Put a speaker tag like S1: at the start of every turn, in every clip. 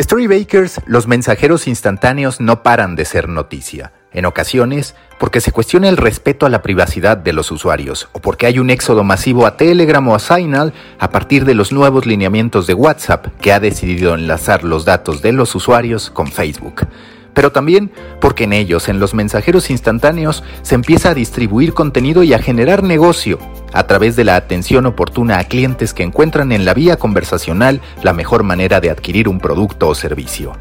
S1: Storybakers, los mensajeros instantáneos no paran de ser noticia. En ocasiones, porque se cuestiona el respeto a la privacidad de los usuarios, o porque hay un éxodo masivo a Telegram o a Signal a partir de los nuevos lineamientos de WhatsApp que ha decidido enlazar los datos de los usuarios con Facebook pero también porque en ellos, en los mensajeros instantáneos, se empieza a distribuir contenido y a generar negocio a través de la atención oportuna a clientes que encuentran en la vía conversacional la mejor manera de adquirir un producto o servicio.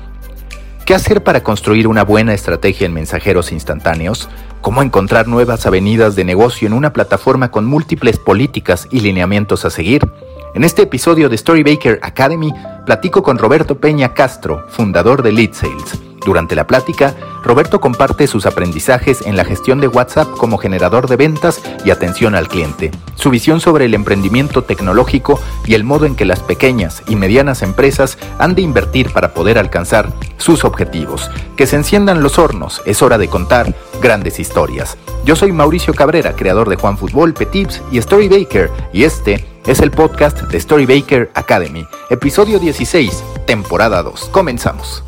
S1: ¿Qué hacer para construir una buena estrategia en mensajeros instantáneos? ¿Cómo encontrar nuevas avenidas de negocio en una plataforma con múltiples políticas y lineamientos a seguir? En este episodio de Storybaker Academy platico con Roberto Peña Castro, fundador de Lead Sales durante la plática, Roberto comparte sus aprendizajes en la gestión de WhatsApp como generador de ventas y atención al cliente, su visión sobre el emprendimiento tecnológico y el modo en que las pequeñas y medianas empresas han de invertir para poder alcanzar sus objetivos. Que se enciendan los hornos, es hora de contar grandes historias. Yo soy Mauricio Cabrera, creador de Juan Fútbol, Petips y Storybaker, y este es el podcast de Storybaker Academy, episodio 16, temporada 2. Comenzamos.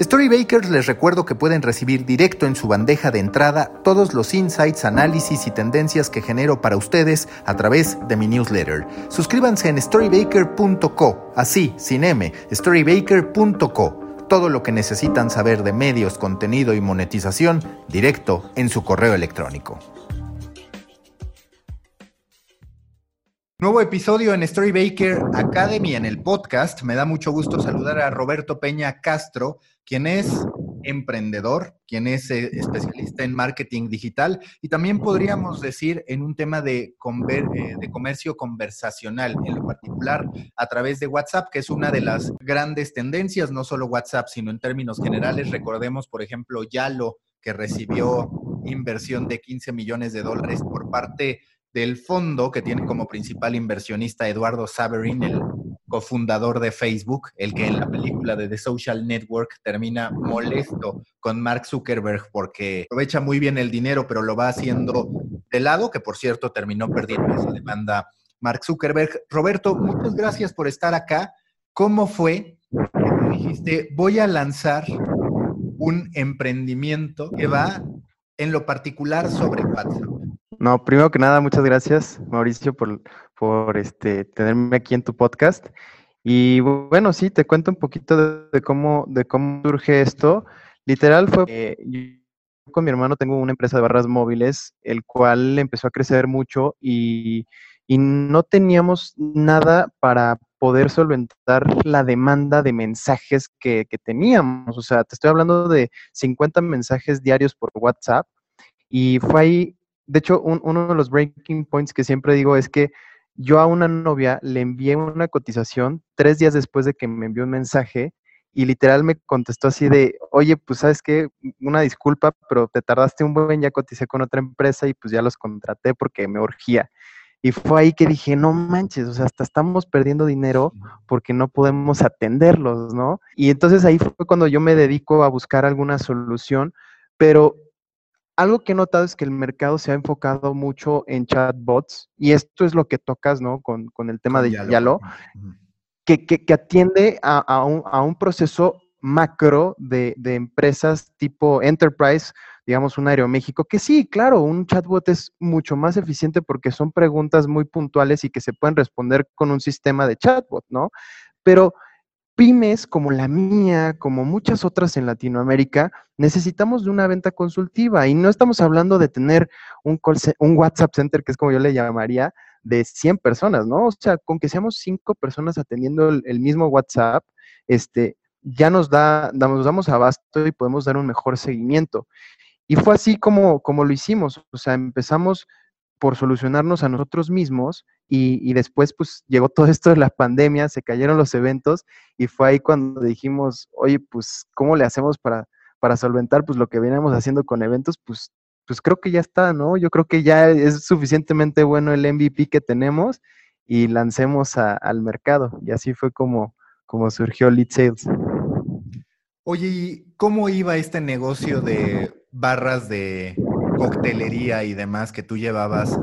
S1: Storybakers les recuerdo que pueden recibir directo en su bandeja de entrada todos los insights, análisis y tendencias que genero para ustedes a través de mi newsletter. Suscríbanse en storybaker.co, así, sin M, storybaker.co. Todo lo que necesitan saber de medios, contenido y monetización directo en su correo electrónico. Nuevo episodio en Storybaker Academy en el podcast. Me da mucho gusto saludar a Roberto Peña Castro, quien es emprendedor, quien es eh, especialista en marketing digital y también podríamos decir en un tema de, eh, de comercio conversacional, en lo particular a través de WhatsApp, que es una de las grandes tendencias, no solo WhatsApp, sino en términos generales. Recordemos, por ejemplo, Yalo, que recibió inversión de 15 millones de dólares por parte del fondo que tiene como principal inversionista Eduardo Saverin, el cofundador de Facebook, el que en la película de The Social Network termina molesto con Mark Zuckerberg porque aprovecha muy bien el dinero, pero lo va haciendo de lado, que por cierto terminó perdiendo esa demanda Mark Zuckerberg. Roberto, muchas gracias por estar acá. ¿Cómo fue que dijiste, voy a lanzar un emprendimiento que va en lo particular sobre WhatsApp?
S2: No, primero que nada, muchas gracias, Mauricio, por, por este, tenerme aquí en tu podcast. Y bueno, sí, te cuento un poquito de, cómo, de cómo surge esto. Literal fue que yo con mi hermano tengo una empresa de barras móviles, el cual empezó a crecer mucho y, y no teníamos nada para poder solventar la demanda de mensajes que, que, teníamos. O sea, te estoy hablando de 50 mensajes diarios por WhatsApp. Y fue ahí de hecho, uno de los breaking points que siempre digo es que yo a una novia le envié una cotización tres días después de que me envió un mensaje y literal me contestó así de, oye, pues sabes qué, una disculpa, pero te tardaste un buen, ya coticé con otra empresa y pues ya los contraté porque me urgía. Y fue ahí que dije, no manches, o sea, hasta estamos perdiendo dinero porque no podemos atenderlos, ¿no? Y entonces ahí fue cuando yo me dedico a buscar alguna solución, pero algo que he notado es que el mercado se ha enfocado mucho en chatbots y esto es lo que tocas, ¿no? Con, el tema de Yalo, que, que, atiende a, un, proceso macro de, empresas tipo enterprise, digamos un Aeroméxico, que sí, claro, un chatbot es mucho más eficiente porque son preguntas muy puntuales y que se pueden responder con un sistema de chatbot, ¿no? Pero pymes como la mía, como muchas otras en Latinoamérica, necesitamos de una venta consultiva y no estamos hablando de tener un, WhatsApp center, que es como yo le llamaría, de 100 personas, ¿no? O sea, con que seamos 5 personas atendiendo el, mismo WhatsApp, este, ya nos da, nos damos abasto y podemos dar un mejor seguimiento. Y fue así como, como lo hicimos, o sea, empezamos por solucionarnos a nosotros mismos y, después pues llegó todo esto de la pandemia, se cayeron los eventos y fue ahí cuando dijimos, oye, pues, ¿cómo le hacemos para, para solventar pues lo que veníamos haciendo con eventos? Pues, pues creo que ya está, ¿no? Yo creo que ya es suficientemente bueno el MVP que tenemos y lancemos al mercado. Y así fue como, como surgió Lead Sales.
S1: Oye, ¿y cómo iba este negocio de barras de coctelería y demás que tú llevabas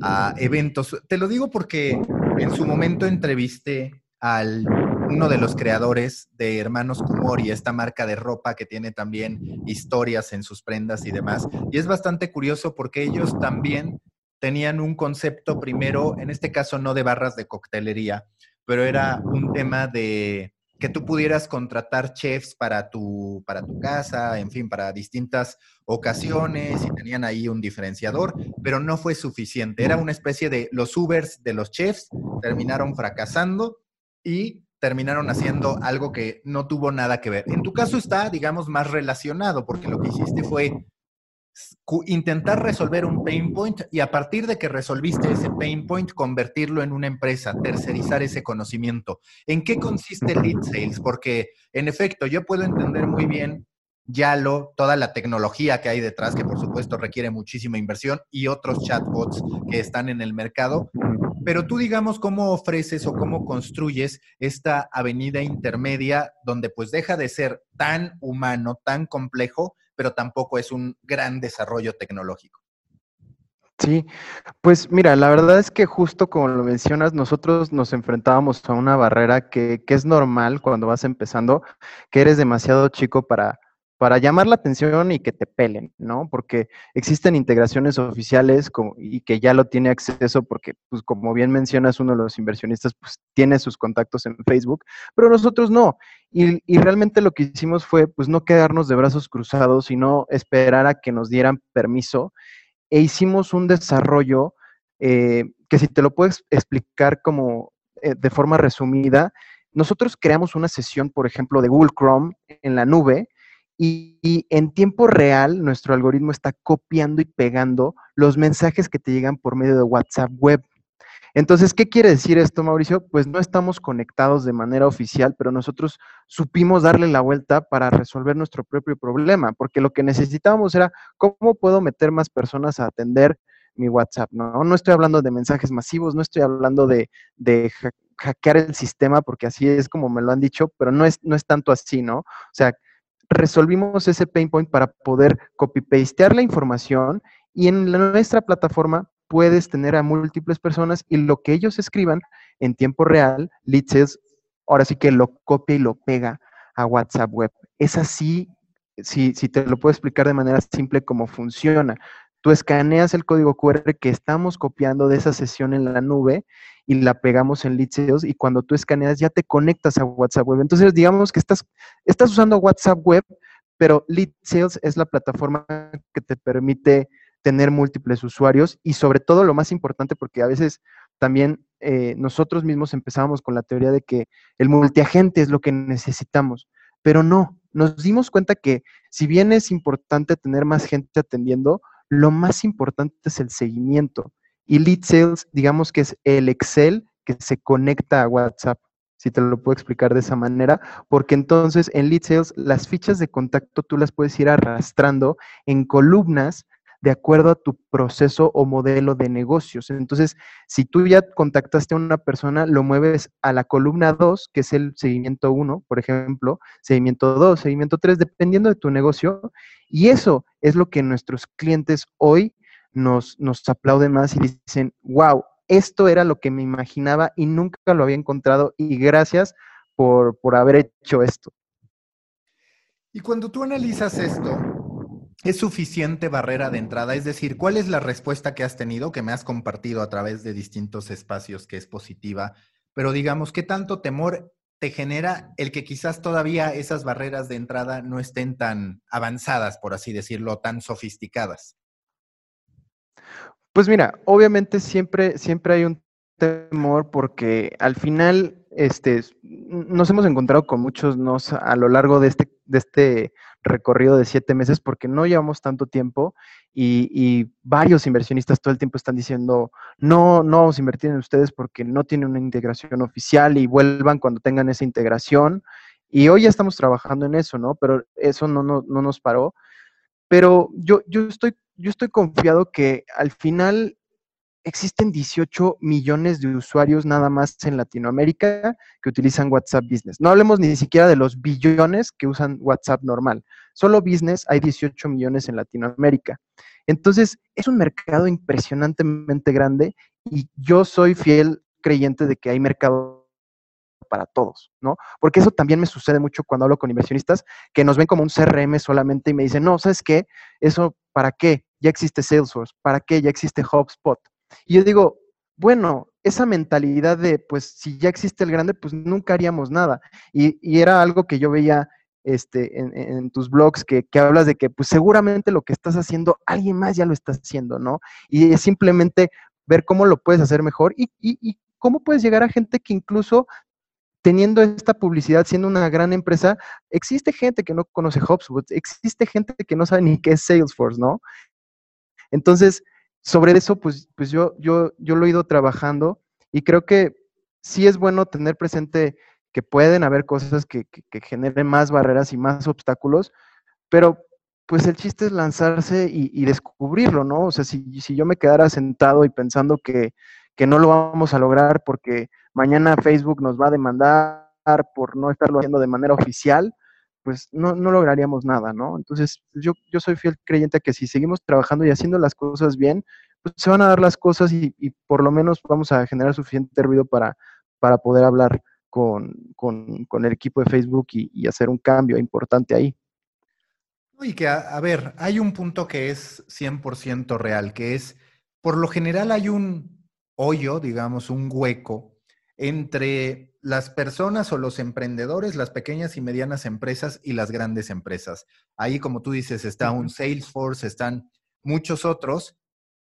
S1: a eventos. Te lo digo porque en su momento entrevisté al uno de los creadores de Hermanos Kumori, esta marca de ropa que tiene también historias en sus prendas y demás. Y es bastante curioso porque ellos también tenían un concepto primero, en este caso no de barras de coctelería, pero era un tema de que tú pudieras contratar chefs para tu, para tu casa, en fin, para distintas ocasiones y tenían ahí un diferenciador, pero no fue suficiente. Era una especie de los Ubers de los chefs, terminaron fracasando y terminaron haciendo algo que no tuvo nada que ver. En tu caso está, digamos, más relacionado, porque lo que hiciste fue intentar resolver un pain point y a partir de que resolviste ese pain point, convertirlo en una empresa, tercerizar ese conocimiento. ¿En qué consiste Lead Sales? Porque, en efecto, yo puedo entender muy bien Yalo, toda la tecnología que hay detrás, que por supuesto requiere muchísima inversión, y otros chatbots que están en el mercado. Pero tú digamos cómo ofreces o cómo construyes esta avenida intermedia donde pues deja de ser tan humano, tan complejo, pero tampoco es un gran desarrollo tecnológico.
S2: Sí, pues mira, la verdad es que justo como lo mencionas, nosotros nos enfrentábamos a una barrera que, que es normal cuando vas empezando, que eres demasiado chico para, para llamar la atención y que te pelen, ¿no? Porque existen integraciones oficiales y que ya lo tiene acceso porque, pues como bien mencionas, uno de los inversionistas pues tiene sus contactos en Facebook, pero nosotros no. Y, realmente lo que hicimos fue pues no quedarnos de brazos cruzados, sino esperar a que nos dieran permiso e hicimos un desarrollo eh, que si te lo puedes explicar como eh, de forma resumida, nosotros creamos una sesión, por ejemplo, de Google Chrome en la nube, y, en tiempo real nuestro algoritmo está copiando y pegando los mensajes que te llegan por medio de WhatsApp web. Entonces, ¿qué quiere decir esto, Mauricio? Pues no estamos conectados de manera oficial, pero nosotros supimos darle la vuelta para resolver nuestro propio problema, porque lo que necesitábamos era cómo puedo meter más personas a atender mi WhatsApp, ¿no? No estoy hablando de mensajes masivos, no estoy hablando de, hackear el sistema, porque así es como me lo han dicho, pero no es, no es tanto así, ¿no? O sea, resolvimos ese pain point para poder copy-pastear la información y en nuestra plataforma puedes tener a múltiples personas y lo que ellos escriban en tiempo real, Leads ahora sí que lo copia y lo pega a WhatsApp Web. Es así, si, si te lo puedo explicar de manera simple cómo funciona. Tú escaneas el código QR que estamos copiando de esa sesión en la nube y la pegamos en Sales y cuando tú escaneas ya te conectas a WhatsApp Web. Entonces, digamos que estás, estás usando WhatsApp Web, pero Lead es la plataforma que te permite tener múltiples usuarios y sobre todo lo más importante porque a veces también eh, nosotros mismos empezábamos con la teoría de que el multiagente es lo que necesitamos, pero no, nos dimos cuenta que si bien es importante tener más gente atendiendo, lo más importante es el seguimiento. Y Lead Sales, digamos que es el Excel que se conecta a WhatsApp, si te lo puedo explicar de esa manera, porque entonces en Lead Sales las fichas de contacto tú las puedes ir arrastrando en columnas de acuerdo a tu proceso o modelo de negocios. Entonces, si tú ya contactaste a una persona, lo mueves a la columna 2, que es el seguimiento 1, por ejemplo, seguimiento 2, seguimiento 3, dependiendo de tu negocio. Y eso es lo que nuestros clientes hoy nos, nos aplauden más y dicen, wow, esto era lo que me imaginaba y nunca lo había encontrado y gracias por, por haber hecho esto.
S1: Y cuando tú analizas esto, ¿es suficiente barrera de entrada? Es decir, ¿cuál es la respuesta que has tenido, que me has compartido a través de distintos espacios, que es positiva? Pero digamos, ¿qué tanto temor te genera el que quizás todavía esas barreras de entrada no estén tan avanzadas, por así decirlo, tan sofisticadas?
S2: Pues mira, obviamente siempre, siempre hay un temor porque al final este, nos hemos encontrado con muchos nos a lo largo de este, de este recorrido de siete meses porque no llevamos tanto tiempo y, varios inversionistas todo el tiempo están diciendo, no, no vamos a invertir en ustedes porque no tienen una integración oficial y vuelvan cuando tengan esa integración. Y hoy ya estamos trabajando en eso, ¿no? Pero eso no, no, no nos paró. Pero yo, yo, estoy, yo estoy confiado que al final existen 18 millones de usuarios nada más en Latinoamérica que utilizan WhatsApp Business. No hablemos ni siquiera de los billones que usan WhatsApp normal. Solo Business hay 18 millones en Latinoamérica. Entonces, es un mercado impresionantemente grande y yo soy fiel creyente de que hay mercado para todos, ¿no? Porque eso también me sucede mucho cuando hablo con inversionistas que nos ven como un CRM solamente y me dicen, no, ¿sabes qué? ¿Eso para qué? Ya existe Salesforce, ¿para qué? Ya existe HubSpot. Y yo digo, bueno, esa mentalidad de, pues, si ya existe el grande, pues nunca haríamos nada. Y, era algo que yo veía este, en, tus blogs, que, hablas de que, pues, seguramente lo que estás haciendo, alguien más ya lo está haciendo, ¿no? Y es simplemente ver cómo lo puedes hacer mejor y, y cómo puedes llegar a gente que incluso teniendo esta publicidad, siendo una gran empresa, existe gente que no conoce HubSpot, existe gente que no sabe ni qué es Salesforce, ¿no? Entonces, sobre eso, pues, pues yo, yo, yo lo he ido trabajando y creo que sí es bueno tener presente que pueden haber cosas que, generen más barreras y más obstáculos, pero pues el chiste es lanzarse y, descubrirlo, ¿no? O sea, si, si, yo me quedara sentado y pensando que, que, no lo vamos a lograr porque mañana Facebook nos va a demandar por no estarlo haciendo de manera oficial, pues no, no lograríamos nada, ¿no? Entonces, yo, yo soy fiel creyente que si seguimos trabajando y haciendo las cosas bien, pues se van a dar las cosas y, por lo menos vamos a generar suficiente ruido para, para poder hablar con, el equipo de Facebook y, hacer un cambio importante ahí.
S1: Y que, a, ver, hay un punto que es 100% real, que es, por lo general hay un hoyo, digamos, un hueco entre las personas o los emprendedores, las pequeñas y medianas empresas y las grandes empresas. Ahí, como tú dices, está un Salesforce, están muchos otros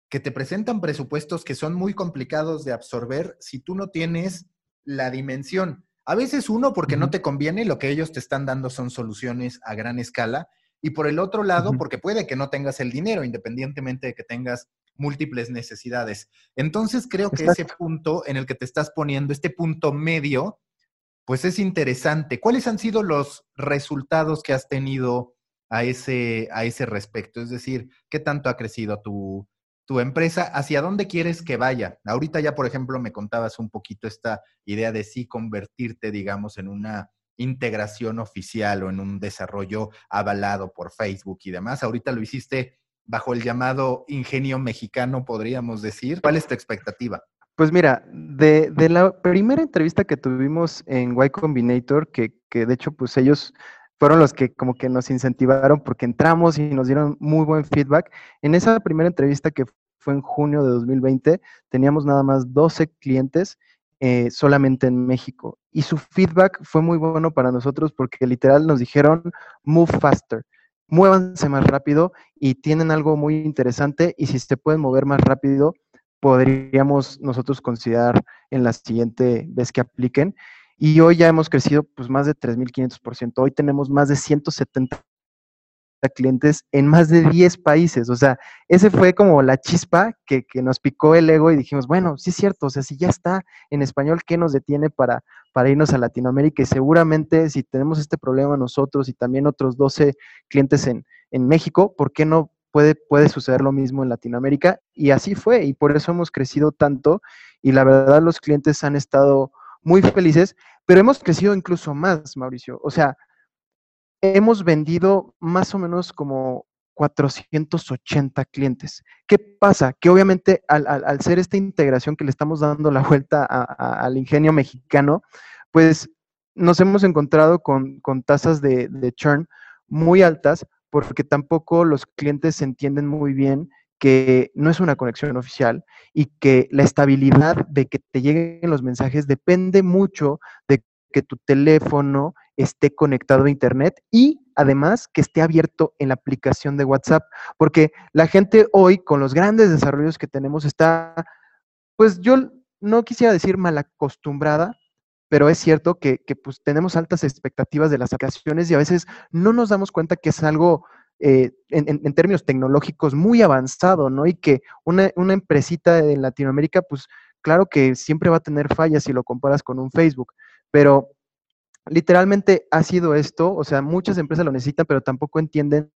S1: que te presentan presupuestos que son muy complicados de absorber si tú no tienes la dimensión. A veces uno, porque no te conviene, lo que ellos te están dando son soluciones a gran escala. Y por el otro lado, porque puede que no tengas el dinero, independientemente de que tengas múltiples necesidades. Entonces creo que ese punto en el que te estás poniendo, este punto medio, pues es interesante. ¿Cuáles han sido los resultados que has tenido a ese, a ese respecto? Es decir, ¿qué tanto ha crecido tu, tu empresa? ¿Hacia dónde quieres que vaya? Ahorita ya, por ejemplo, me contabas un poquito esta idea de sí convertirte, digamos, en una integración oficial o en un desarrollo avalado por Facebook y demás. Ahorita lo hiciste bajo el llamado ingenio mexicano, podríamos decir. ¿Cuál es tu expectativa?
S2: Pues mira, de, la primera entrevista que tuvimos en Y Combinator, que, que de hecho pues ellos fueron los que como que nos incentivaron porque entramos y nos dieron muy buen feedback. En esa primera entrevista que fue en junio de 2020, teníamos nada más 12 clientes eh, solamente en México. Y su feedback fue muy bueno para nosotros porque literal nos dijeron, move faster muévanse más rápido y tienen algo muy interesante y si se pueden mover más rápido, podríamos nosotros considerar en la siguiente vez que apliquen. Y hoy ya hemos crecido pues más de 3.500%. Hoy tenemos más de 170 clientes en más de 10 países. O sea, ese fue como la chispa que, nos picó el ego y dijimos, bueno, sí es cierto, o sea, si ya está en español, ¿qué nos detiene para, para irnos a Latinoamérica? Y seguramente si tenemos este problema nosotros y también otros 12 clientes en, en México, ¿por qué no puede, puede suceder lo mismo en Latinoamérica? Y así fue, y por eso hemos crecido tanto y la verdad los clientes han estado muy felices, pero hemos crecido incluso más, Mauricio. O sea, hemos vendido más o menos como 480 clientes. ¿Qué pasa? Que obviamente al, ser esta integración que le estamos dando la vuelta al ingenio mexicano, pues nos hemos encontrado con, tasas de, de, churn muy altas porque tampoco los clientes entienden muy bien que no es una conexión oficial y que la estabilidad de que te lleguen los mensajes depende mucho de que tu teléfono esté conectado a Internet y además que esté abierto en la aplicación de WhatsApp, porque la gente hoy con los grandes desarrollos que tenemos está, pues yo no quisiera decir mal acostumbrada, pero es cierto que, pues tenemos altas expectativas de las aplicaciones y a veces no nos damos cuenta que es algo eh, en, términos tecnológicos muy avanzado, ¿no? Y que una, una empresita en Latinoamérica, pues claro que siempre va a tener fallas si lo comparas con un Facebook, pero literalmente ha sido esto, o sea, muchas empresas lo necesitan, pero tampoco entienden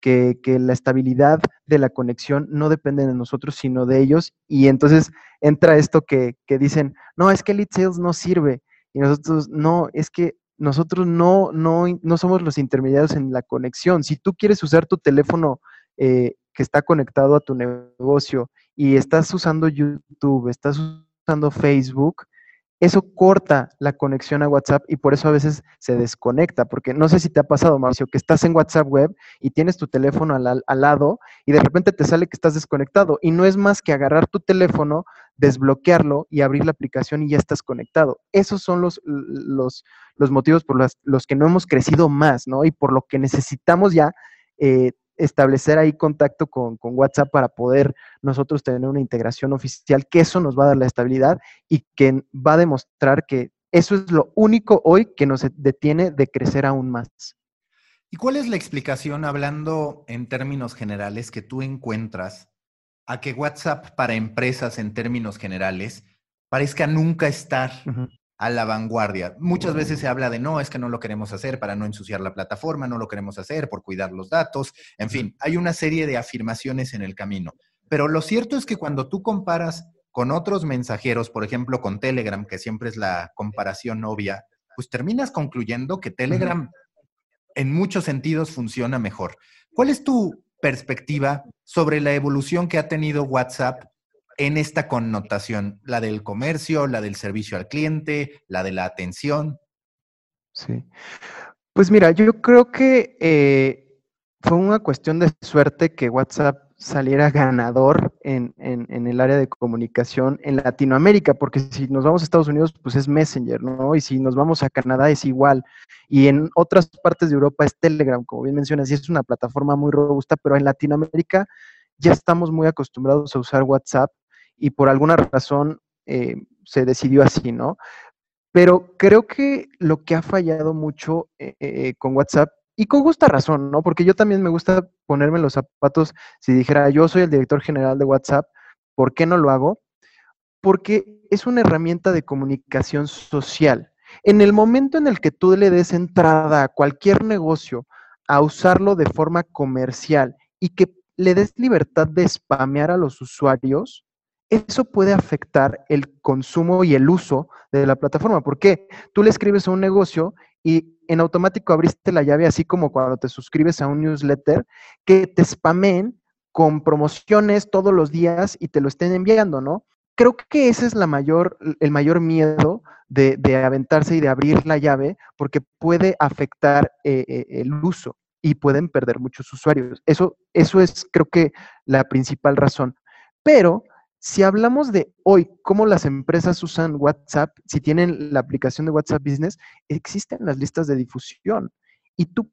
S2: que, la estabilidad de la conexión no depende de nosotros, sino de ellos. Y entonces entra esto que, dicen, no, es que Lead Sales no sirve. Y nosotros, no, es que nosotros no, no, no somos los intermediarios en la conexión. Si tú quieres usar tu teléfono eh, que está conectado a tu negocio y estás usando YouTube, estás usando Facebook, eso corta la conexión a WhatsApp y por eso a veces se desconecta, porque no sé si te ha pasado, Mauricio, que estás en WhatsApp web y tienes tu teléfono al, lado y de repente te sale que estás desconectado y no es más que agarrar tu teléfono, desbloquearlo y abrir la aplicación y ya estás conectado. Esos son los, los, los motivos por los, los, que no hemos crecido más, ¿no? Y por lo que necesitamos ya eh, establecer ahí contacto con, WhatsApp para poder nosotros tener una integración oficial, que eso nos va a dar la estabilidad y que va a demostrar que eso es lo único hoy que nos detiene de crecer aún más.
S1: ¿Y cuál es la explicación, hablando en términos generales, que tú encuentras a que WhatsApp para empresas en términos generales parezca nunca estar a la vanguardia. Muchas veces se habla de no, es que no lo queremos hacer para no ensuciar la plataforma, no lo queremos hacer por cuidar los datos, en fin, hay una serie de afirmaciones en el camino. Pero lo cierto es que cuando tú comparas con otros mensajeros, por ejemplo con Telegram, que siempre es la comparación obvia, pues terminas concluyendo que Telegram en muchos sentidos funciona mejor. ¿Cuál es tu perspectiva sobre la evolución que ha tenido WhatsApp en esta connotación, la del comercio, la del servicio al cliente, la de la atención.
S2: Sí. Pues mira, yo creo que eh, fue una cuestión de suerte que WhatsApp saliera ganador en, el área de comunicación en Latinoamérica, porque si nos vamos a Estados Unidos, pues es Messenger, ¿no? Y si nos vamos a Canadá es igual. Y en otras partes de Europa es Telegram, como bien mencionas, y es una plataforma muy robusta, pero en Latinoamérica ya estamos muy acostumbrados a usar WhatsApp y por alguna razón eh, se decidió así, ¿no? Pero creo que lo que ha fallado mucho eh, eh, con WhatsApp, y con justa razón, ¿no? Porque yo también me gusta ponerme los zapatos, si dijera, yo soy el director general de WhatsApp, ¿por qué no lo hago? Porque es una herramienta de comunicación social. En el momento en el que tú le des entrada a cualquier negocio a usarlo de forma comercial y que le des libertad de spamear a los usuarios, eso puede afectar el consumo y el uso de la plataforma. ¿Por qué? Tú le escribes a un negocio y en automático abriste la llave, así como cuando te suscribes a un newsletter, que te spamen con promociones todos los días y te lo estén enviando, ¿no? Creo que ese es el mayor miedo de, aventarse y de abrir la llave, porque puede afectar eh, eh, el uso y pueden perder muchos usuarios. Eso, eso es, creo que, la principal razón. Pero si hablamos de hoy, cómo las empresas usan WhatsApp, si tienen la aplicación de WhatsApp Business, existen las listas de difusión y tú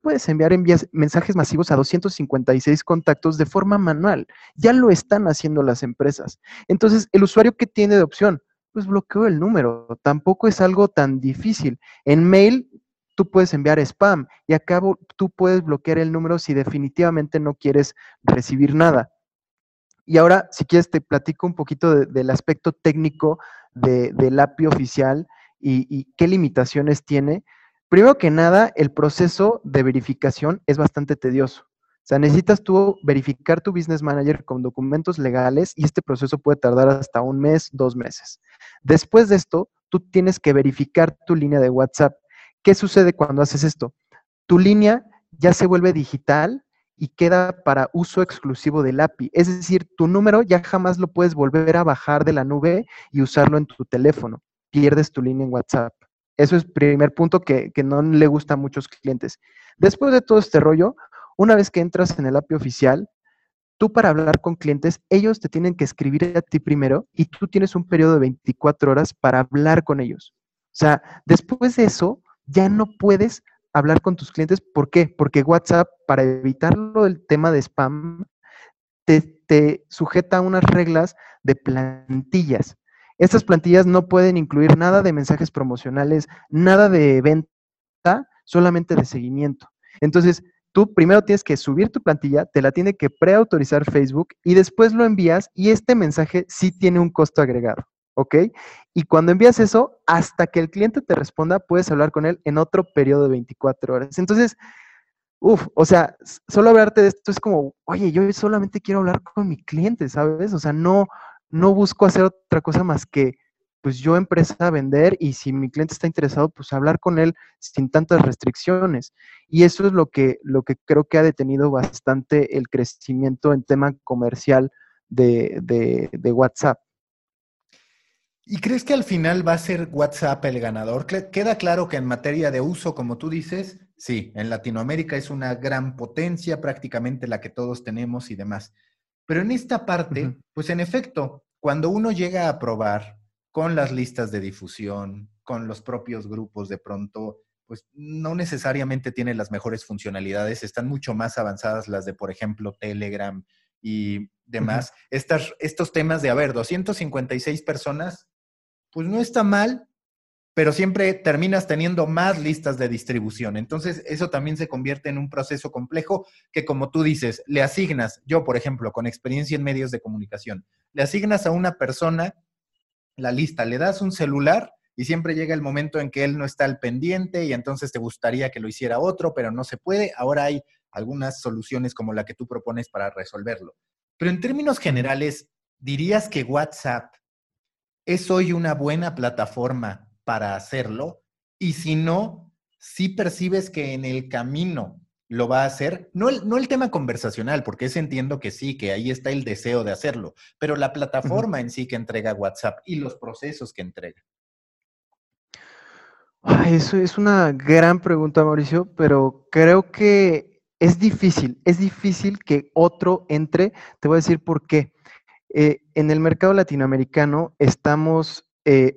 S2: puedes enviar mensajes masivos a 256 contactos de forma manual. Ya lo están haciendo las empresas. Entonces, el usuario que tiene de opción, pues bloqueo el número. Tampoco es algo tan difícil. En mail tú puedes enviar spam y acabo tú puedes bloquear el número si definitivamente no quieres recibir nada. Y ahora, si quieres, te platico un poquito del aspecto técnico del API oficial y, qué limitaciones tiene. Primero que nada, el proceso de verificación es bastante tedioso. O sea, necesitas tú verificar tu business manager con documentos legales y este proceso puede tardar hasta un mes, dos meses. Después de esto, tú tienes que verificar tu línea de WhatsApp. ¿Qué sucede cuando haces esto? Tu línea ya se vuelve digital y queda para uso exclusivo del API. Es decir, tu número ya jamás lo puedes volver a bajar de la nube y usarlo en tu teléfono. Pierdes tu línea en WhatsApp. Eso es primer punto que, que no le gusta a muchos clientes. Después de todo este rollo, una vez que entras en el API oficial, tú para hablar con clientes, ellos te tienen que escribir a ti primero y tú tienes un periodo de 24 horas para hablar con ellos. O sea, después de eso, ya no puedes hablar con tus clientes. ¿Por qué? Porque WhatsApp, para evitarlo el tema de spam, te, sujeta a unas reglas de plantillas. Estas plantillas no pueden incluir nada de mensajes promocionales, nada de venta, solamente de seguimiento. Entonces, tú primero tienes que subir tu plantilla, te la tiene que preautorizar Facebook y después lo envías y este mensaje sí tiene un costo agregado, ¿ok? Y cuando envías eso, hasta que el cliente te responda, puedes hablar con él en otro periodo de 24 horas. Entonces, uff, o sea, solo hablarte de esto es como, oye, yo solamente quiero hablar con mi cliente, ¿sabes? O sea, no, no busco hacer otra cosa más que pues yo empresa a vender y si mi cliente está interesado, pues hablar con él sin tantas restricciones. Y eso es lo que, lo que creo que ha detenido bastante el crecimiento en tema comercial de, de, WhatsApp.
S1: ¿Y crees que al final va a ser WhatsApp el ganador? Queda claro que en materia de uso, como tú dices, sí, en Latinoamérica es una gran potencia, prácticamente la que todos tenemos y demás. Pero en esta parte, pues en efecto, cuando uno llega a probar con las listas de difusión, con los propios grupos, de pronto, pues no necesariamente tiene las mejores funcionalidades, están mucho más avanzadas las de, por ejemplo, Telegram y demás. estos temas de, a ver, 256 personas, pues no está mal, pero siempre terminas teniendo más listas de distribución. Entonces, eso también se convierte en un proceso complejo que, como tú dices, le asignas, yo, por ejemplo, con experiencia en medios de comunicación, le asignas a una persona la lista, le das un celular y siempre llega el momento en que él no está al pendiente y entonces te gustaría que lo hiciera otro, pero no se puede. Ahora hay algunas soluciones como la que tú propones para resolverlo. Pero en términos generales, ¿dirías que WhatsApp es hoy una buena plataforma para hacerlo? Y si no, si percibes que en el camino lo va a hacer. No el, no el tema conversacional, porque ese entiendo que sí, que ahí está el deseo de hacerlo, pero la plataforma en sí que entrega WhatsApp y los procesos que entrega.
S2: Eso es una gran pregunta, Mauricio, pero creo que es difícil, es difícil que otro entre. Te voy a decir por qué. Eh, en el mercado latinoamericano estamos eh,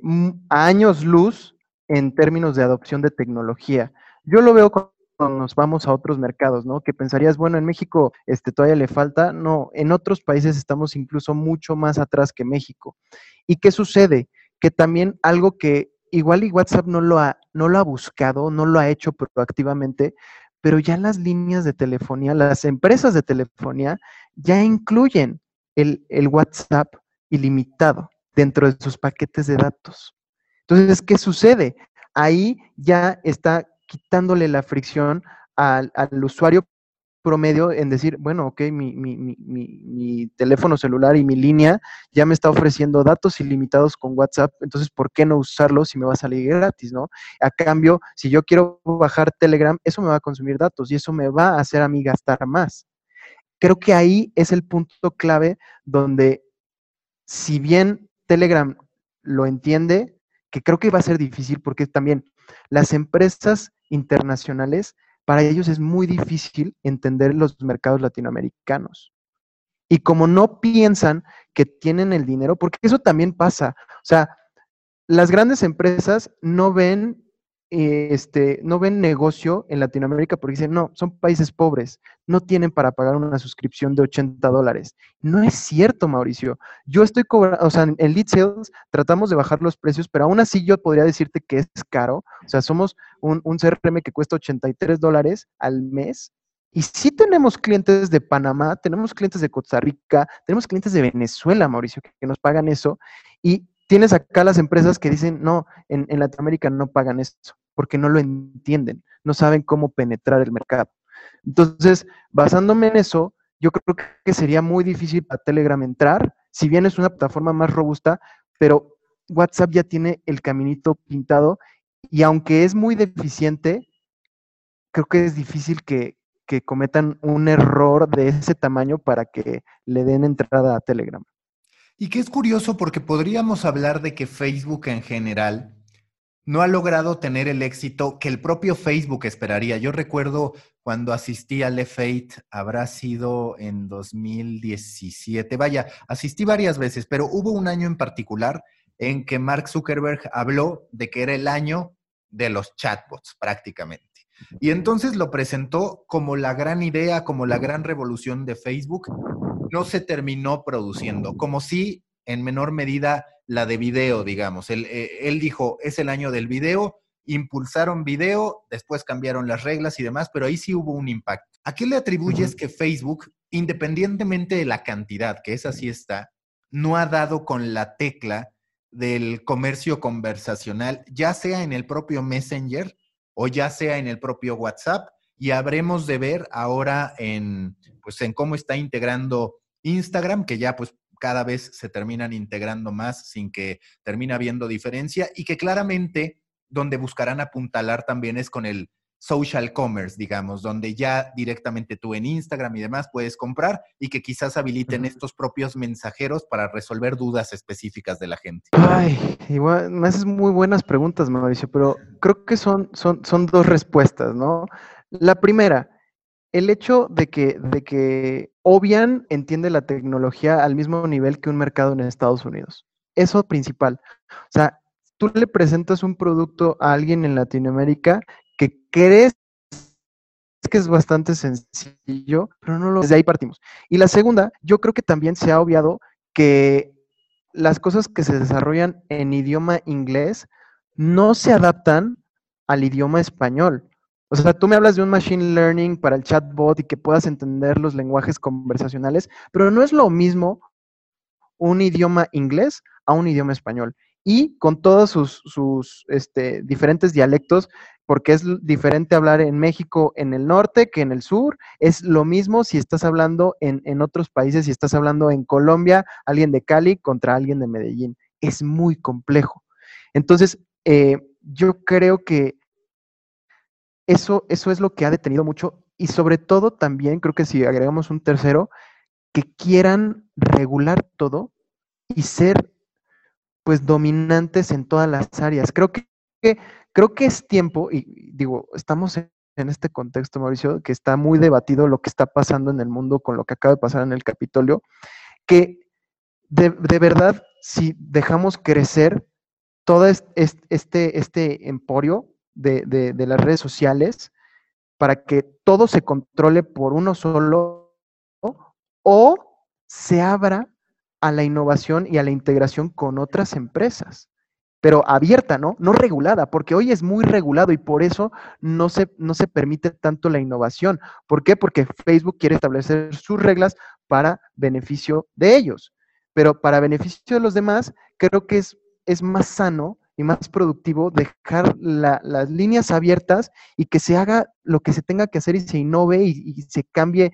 S2: a años luz en términos de adopción de tecnología. Yo lo veo con nos vamos a otros mercados, ¿no? Que pensarías, bueno, en México este, todavía le falta. No, en otros países estamos incluso mucho más atrás que México. ¿Y qué sucede? Que también algo que igual y WhatsApp no lo ha, no lo ha buscado, no lo ha hecho proactivamente, pero ya las líneas de telefonía, las empresas de telefonía ya incluyen el, WhatsApp ilimitado dentro de sus paquetes de datos. Entonces, ¿qué sucede? Ahí ya está quitándole la fricción al, usuario promedio en decir, bueno, ok, mi, teléfono celular y mi línea ya me está ofreciendo datos ilimitados con WhatsApp, entonces, ¿por qué no usarlo si me va a salir gratis, no? A cambio, si yo quiero bajar Telegram, eso me va a consumir datos y eso me va a hacer a mí gastar más. Creo que ahí es el punto clave donde, si bien Telegram lo entiende, que creo que va a ser difícil porque también las empresas internacionales, para ellos es muy difícil entender los mercados latinoamericanos. Y como no piensan que tienen el dinero, porque eso también pasa, o sea, las grandes empresas no ven este, no ven negocio en Latinoamérica porque dicen, no, son países pobres, no tienen para pagar una suscripción de 80 dólares. No es cierto, Mauricio. Yo estoy cobrando, o sea, en Lead Sales tratamos de bajar los precios, pero aún así yo podría decirte que es caro. O sea, somos un, CRM que cuesta 83 dólares al mes. Y sí tenemos clientes de Panamá, tenemos clientes de Costa Rica, tenemos clientes de Venezuela, Mauricio, que nos pagan eso. Y tienes acá las empresas que dicen, no, en, Latinoamérica no pagan eso, porque no lo entienden, no saben cómo penetrar el mercado. Entonces, basándome en eso, yo creo que sería muy difícil para Telegram entrar, si bien es una plataforma más robusta, pero WhatsApp ya tiene el caminito pintado y aunque es muy deficiente, creo que es difícil que, que cometan un error de ese tamaño para que le den entrada a Telegram.
S1: Y que es curioso porque podríamos hablar de que Facebook en general no ha logrado tener el éxito que el propio Facebook esperaría. Yo recuerdo cuando asistí al F8, habrá sido en 2017. Vaya, asistí varias veces, pero hubo un año en particular en que Mark Zuckerberg habló de que era el año de los chatbots prácticamente. Y entonces lo presentó como la gran idea, como la gran revolución de Facebook. No se terminó produciendo, como si en menor medida la de video, digamos. Él, eh, él dijo, es el año del video impulsaron video, después cambiaron las reglas y demás, pero ahí sí hubo un impacto. ¿A qué le atribuyes que Facebook, independientemente de la cantidad, que esa sí está, no ha dado con la tecla del comercio conversacional, ya sea en el propio Messenger o ya sea en el propio WhatsApp? Y habremos de ver ahora en, pues, en cómo está integrando Instagram, que ya pues cada vez se terminan integrando más sin que termine habiendo diferencia y que claramente donde buscarán apuntalar también es con el social commerce, digamos, donde ya directamente tú en Instagram y demás puedes comprar y que quizás habiliten estos propios mensajeros para resolver dudas específicas de la gente.
S2: Ay, igual, me haces muy buenas preguntas, Mauricio, pero creo que son, son, son dos respuestas, ¿no? La primera, el hecho de que, de Obian entiende la tecnología al mismo nivel que un mercado en Estados Unidos. Eso principal. O sea, tú le presentas un producto a alguien en Latinoamérica que crees que es bastante sencillo, pero no lo desde ahí partimos. Y la segunda, yo creo que también se ha obviado que las cosas que se desarrollan en idioma inglés no se adaptan al idioma español. O sea, tú me hablas de un machine learning para el chatbot y que puedas entender los lenguajes conversacionales, pero no es lo mismo un idioma inglés a un idioma español. Y con todos sus, este, diferentes dialectos, porque es diferente hablar en México en el norte que en el sur, es lo mismo si estás hablando en, otros países, si estás hablando en Colombia, alguien de Cali contra alguien de Medellín. Es muy complejo. Entonces, eh, yo creo que eso, eso es lo que ha detenido mucho y sobre todo también creo que si agregamos un tercero, que quieran regular todo y ser pues dominantes en todas las áreas. Creo que, creo que es tiempo, y digo, estamos en, este contexto, Mauricio, que está muy debatido lo que está pasando en el mundo con lo que acaba de pasar en el Capitolio, que de, de verdad, si dejamos crecer todo este, este emporio, de, de, las redes sociales para que todo se controle por uno solo o se abra a la innovación y a la integración con otras empresas, pero abierta, ¿no? No regulada, porque hoy es muy regulado y por eso no se, no se permite tanto la innovación. ¿Por qué? Porque Facebook quiere establecer sus reglas para beneficio de ellos, pero para beneficio de los demás, creo que es, es más sano y más productivo dejar las líneas abiertas y que se haga lo que se tenga que hacer y se innove y, se cambie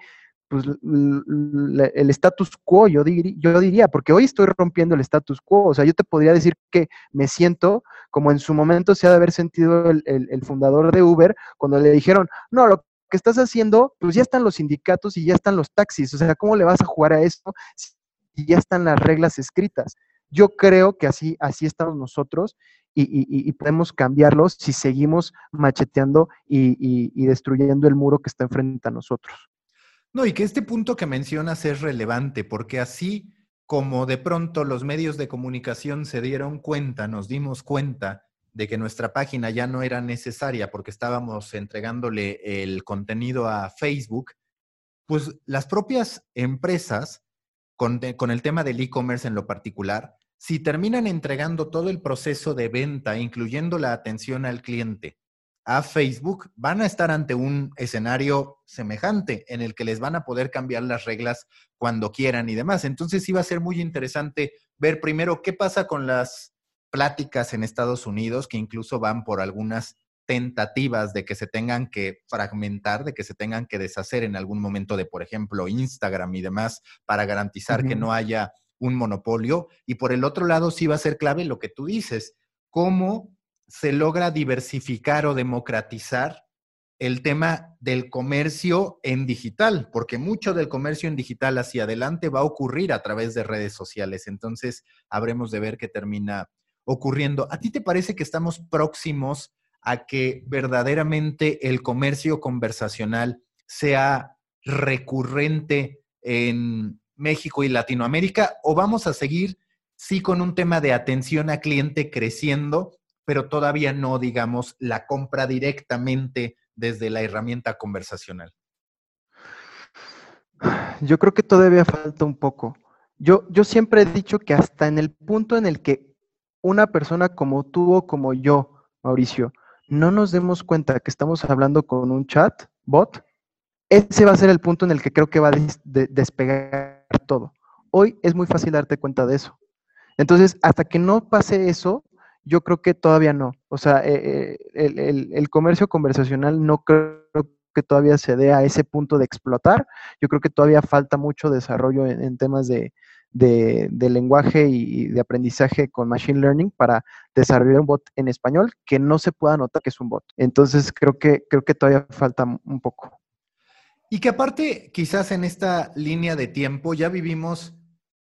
S2: pues, el status quo, yo, yo diría, porque hoy estoy rompiendo el status quo, o sea, yo te podría decir que me siento como en su momento se ha de haber sentido el, el fundador de Uber cuando le dijeron, no, lo que estás haciendo, pues ya están los sindicatos y ya están los taxis, o sea, ¿cómo le vas a jugar a eso si ya están las reglas escritas? Yo creo que así, así estamos nosotros y, podemos cambiarlos si seguimos macheteando y, destruyendo el muro que está enfrente a nosotros.
S1: No, y que este punto que mencionas es relevante, porque así como de pronto los medios de comunicación se dieron cuenta, nos dimos cuenta de que nuestra página ya no era necesaria porque estábamos entregándole el contenido a Facebook, pues las propias empresas, con, con el tema del e-commerce en lo particular, si terminan entregando todo el proceso de venta, incluyendo la atención al cliente, a Facebook, van a estar ante un escenario semejante en el que les van a poder cambiar las reglas cuando quieran y demás. Entonces sí va a ser muy interesante ver primero qué pasa con las pláticas en Estados Unidos, que incluso van por algunas tentativas de que se tengan que fragmentar, de que se tengan que deshacer en algún momento de, por ejemplo, Instagram y demás, para garantizar que no haya un monopolio. Y por el otro lado, sí va a ser clave lo que tú dices, cómo se logra diversificar o democratizar el tema del comercio en digital, porque mucho del comercio en digital hacia adelante va a ocurrir a través de redes sociales. Entonces, habremos de ver qué termina ocurriendo. ¿A ti te parece que estamos próximos a que verdaderamente el comercio conversacional sea recurrente en México y Latinoamérica o vamos a seguir sí con un tema de atención a cliente creciendo, pero todavía no, digamos, la compra directamente desde la herramienta conversacional?
S2: Yo creo que todavía falta un poco. Yo, yo siempre he dicho que hasta en el punto en el que una persona como tú o como yo, Mauricio, no nos demos cuenta que estamos hablando con un chat bot, ese va a ser el punto en el que creo que va a despegar todo. Hoy es muy fácil darte cuenta de eso. Entonces, hasta que no pase eso, yo creo que todavía no. O sea, eh, eh, el, comercio conversacional no creo que todavía se dé a ese punto de explotar. Yo creo que todavía falta mucho desarrollo en, temas de, lenguaje y de aprendizaje con Machine Learning para desarrollar un bot en español que no se pueda notar que es un bot. Entonces creo que, creo que todavía falta un poco.
S1: Y que aparte, quizás en esta línea de tiempo ya vivimos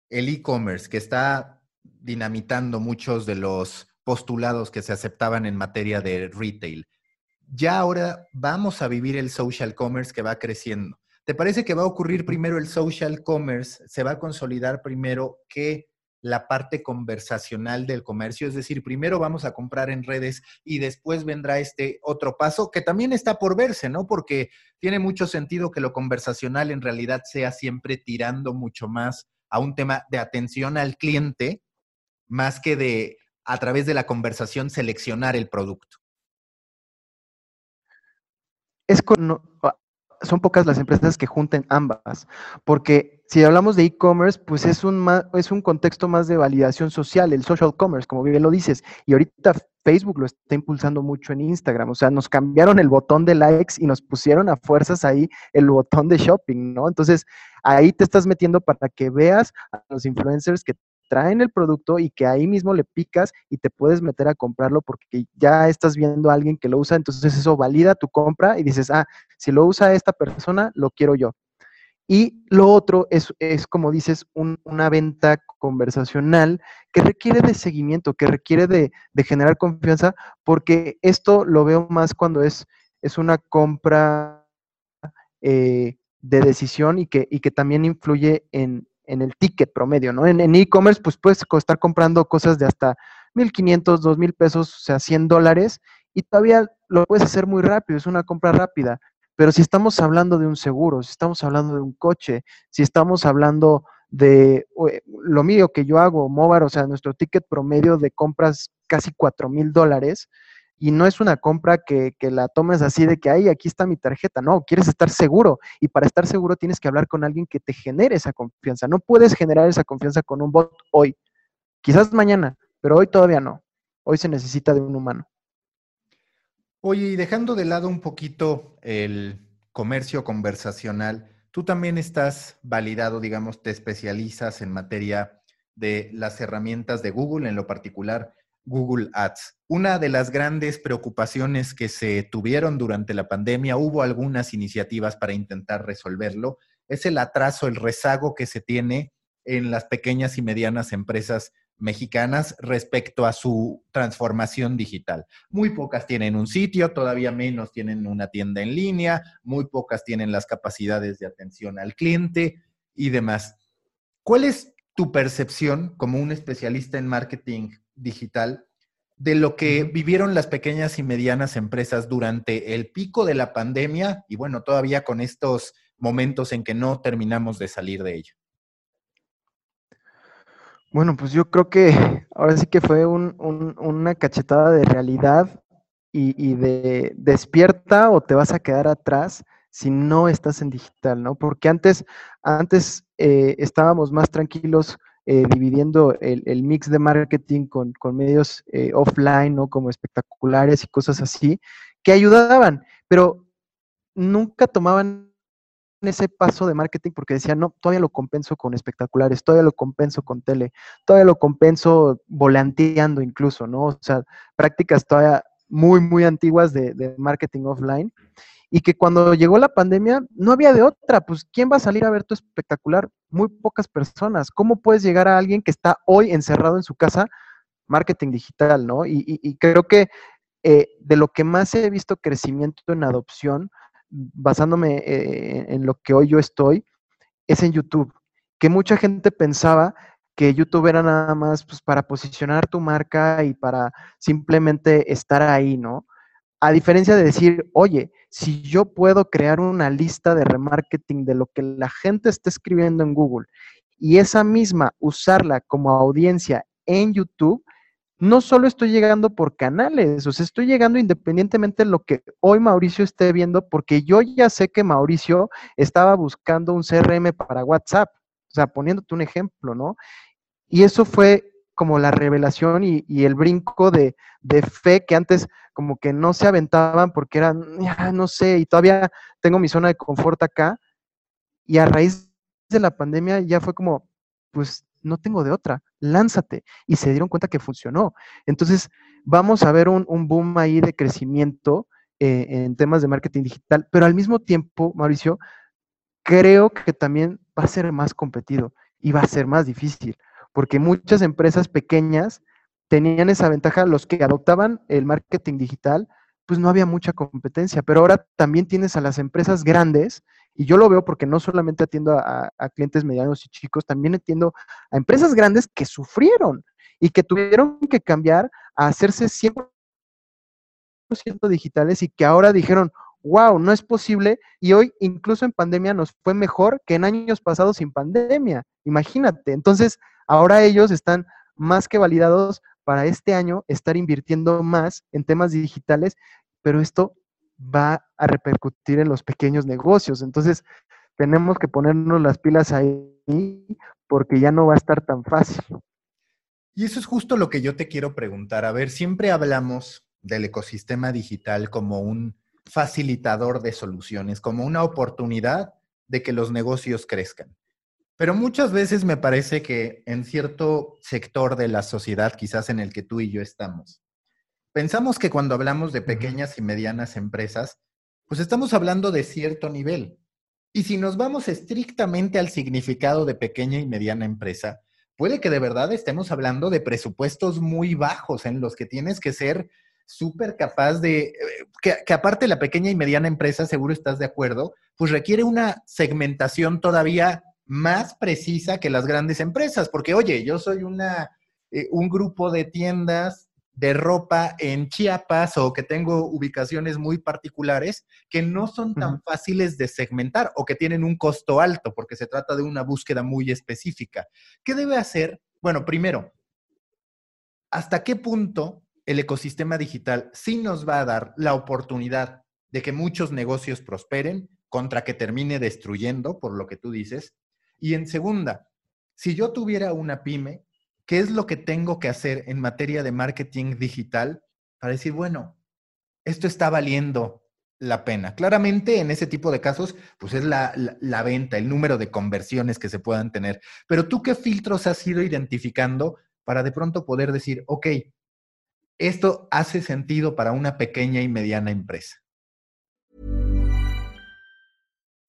S1: el e-commerce que está dinamitando muchos de los postulados que se aceptaban en materia de retail. Ya ahora vamos a vivir el social commerce que va creciendo. ¿Te parece que va a ocurrir primero el social commerce? ¿Se va a consolidar primero que la parte conversacional del comercio? Es decir, primero vamos a comprar en redes y después vendrá este otro paso que también está por verse, ¿no? Porque tiene mucho sentido que lo conversacional en realidad sea siempre tirando mucho más a un tema de atención al cliente más que de a través de la conversación seleccionar el producto.
S2: Es ah, son pocas las empresas que junten ambas, porque si hablamos de e-commerce, pues es un, es un contexto más de validación social, el social commerce, como bien lo dices, y ahorita Facebook lo está impulsando mucho en Instagram, o sea, nos cambiaron el botón de likes y nos pusieron a fuerzas ahí el botón de shopping, ¿no? Entonces, ahí te estás metiendo para que veas a los influencers que traen el producto y que ahí mismo le picas y te puedes meter a comprarlo porque ya estás viendo a alguien que lo usa, entonces eso valida tu compra y dices, ah, si lo usa esta persona, lo quiero yo. Y lo otro es, es como dices, una venta conversacional que requiere de seguimiento, que requiere de, generar confianza, porque esto lo veo más cuando es, es una compra eh, de decisión y que, y que también influye en, en el ticket promedio, ¿no? En e-commerce, pues puedes estar comprando cosas de hasta 1.500, 2.000 pesos, o sea, 100 dólares, y todavía lo puedes hacer muy rápido, es una compra rápida. Pero si estamos hablando de un seguro, si estamos hablando de un coche, si estamos hablando de lo mío que yo hago, Movar, o sea, nuestro ticket promedio de compras casi 4 mil dólares, y no es una compra que, la tomes así de que, ay, aquí está mi tarjeta, no, quieres estar seguro y para estar seguro tienes que hablar con alguien que te genere esa confianza. No puedes generar esa confianza con un bot hoy, quizás mañana, pero hoy todavía no. Hoy se necesita de un humano.
S1: Oye, y dejando de lado un poquito el comercio conversacional, tú también estás validado, digamos, te especializas en materia de las herramientas de Google, en lo particular Google Ads. Una de las grandes preocupaciones que se tuvieron durante la pandemia, hubo algunas iniciativas para intentar resolverlo, es el atraso, el rezago que se tiene en las pequeñas y medianas empresas mexicanas respecto a su transformación digital. Muy pocas tienen un sitio, todavía menos tienen una tienda en línea, muy pocas tienen las capacidades de atención al cliente y demás. ¿Cuál es tu percepción como un especialista en marketing digital de lo que vivieron las pequeñas y medianas empresas durante el pico de la pandemia y bueno, todavía con estos momentos en que no terminamos de salir de ello?
S2: Bueno, pues yo creo que ahora sí que fue una cachetada de realidad y, de despierta o te vas a quedar atrás si no estás en digital, ¿no? Porque antes, antes eh, estábamos más tranquilos eh, dividiendo el, mix de marketing con, medios eh, offline, ¿no? Como espectaculares y cosas así, que ayudaban, pero nunca tomaban ese paso de marketing porque decían, no, todavía lo compenso con espectaculares, todavía lo compenso con tele, todavía lo compenso volanteando incluso, ¿no? O sea, prácticas todavía muy, muy antiguas de, de marketing offline y que cuando llegó la pandemia no había de otra, pues ¿quién va a salir a ver tu espectacular? Muy pocas personas. ¿Cómo puedes llegar a alguien que está hoy encerrado en su casa? Marketing digital, ¿no? Y, creo que eh, de lo que más he visto crecimiento en adopción, basándome eh, en lo que hoy yo estoy, es en YouTube, que mucha gente pensaba que YouTube era nada más pues, para posicionar tu marca y para simplemente estar ahí, ¿no? A diferencia de decir, oye, si yo puedo crear una lista de remarketing de lo que la gente está escribiendo en Google y esa misma usarla como audiencia en YouTube, no solo estoy llegando por canales, o sea, estoy llegando independientemente de lo que hoy Mauricio esté viendo, porque yo ya sé que Mauricio estaba buscando un CRM para WhatsApp, o sea, poniéndote un ejemplo, ¿no? Y eso fue como la revelación y, el brinco de, fe que antes como que no se aventaban porque eran, no sé, y todavía tengo mi zona de confort acá, y a raíz de la pandemia ya fue como, pues no tengo de otra, lánzate. Y se dieron cuenta que funcionó. Entonces, vamos a ver un, boom ahí de crecimiento eh, en temas de marketing digital, pero al mismo tiempo, Mauricio, creo que también va a ser más competido y va a ser más difícil, porque muchas empresas pequeñas tenían esa ventaja, los que adoptaban el marketing digital, pues no había mucha competencia, pero ahora también tienes a las empresas grandes y yo lo veo porque no solamente atiendo a, clientes medianos y chicos, también atiendo a empresas grandes que sufrieron y que tuvieron que cambiar a hacerse 100% digitales y que ahora dijeron, wow, no es posible. Y hoy, incluso en pandemia, nos fue mejor que en años pasados sin pandemia. Imagínate. Entonces, ahora ellos están más que validados para este año estar invirtiendo más en temas digitales, pero esto va a repercutir en los pequeños negocios. Entonces, tenemos que ponernos las pilas ahí porque ya no va a estar tan fácil.
S1: Y eso es justo lo que yo te quiero preguntar. A ver, siempre hablamos del ecosistema digital como un facilitador de soluciones, como una oportunidad de que los negocios crezcan. Pero muchas veces me parece que en cierto sector de la sociedad, quizás en el que tú y yo estamos, Pensamos que cuando hablamos de pequeñas y medianas empresas, pues estamos hablando de cierto nivel. Y si nos vamos estrictamente al significado de pequeña y mediana empresa, puede que de verdad estemos hablando de presupuestos muy bajos en los que tienes que ser súper capaz de, eh, que, que, aparte la pequeña y mediana empresa, seguro estás de acuerdo, pues requiere una segmentación todavía más precisa que las grandes empresas, porque oye, yo soy una, eh, un grupo de tiendas de ropa en Chiapas o que tengo ubicaciones muy particulares que no son tan fáciles de segmentar o que tienen un costo alto porque se trata de una búsqueda muy específica. ¿Qué debe hacer? Bueno, primero, ¿hasta qué punto el ecosistema digital sí nos va a dar la oportunidad de que muchos negocios prosperen contra que termine destruyendo, por lo que tú dices? Y en segunda, si yo tuviera una pyme qué es lo que tengo que hacer en materia de marketing digital para decir, bueno, esto está valiendo la pena. Claramente en ese tipo de casos, pues es la, venta, el número de conversiones que se puedan tener. Pero tú qué filtros has ido identificando para de pronto poder decir, ok, esto hace sentido para una pequeña y mediana empresa.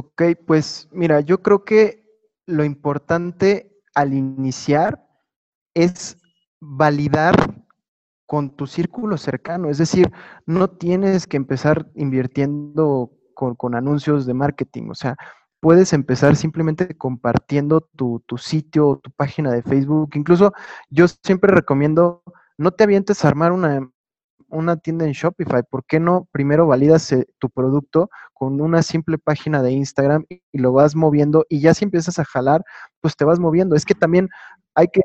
S2: Ok, pues mira, yo creo que lo importante al iniciar es validar con tu círculo cercano, es decir, no tienes que empezar invirtiendo con, anuncios de marketing, o sea, puedes empezar simplemente compartiendo tu, tu sitio o tu página de Facebook. Incluso yo siempre recomiendo, no te avientes a armar una, una tienda en Shopify, ¿por qué no primero validas eh, tu producto con una simple página de Instagram y, lo vas moviendo y ya si empiezas a jalar, pues te vas moviendo. Es que también hay que,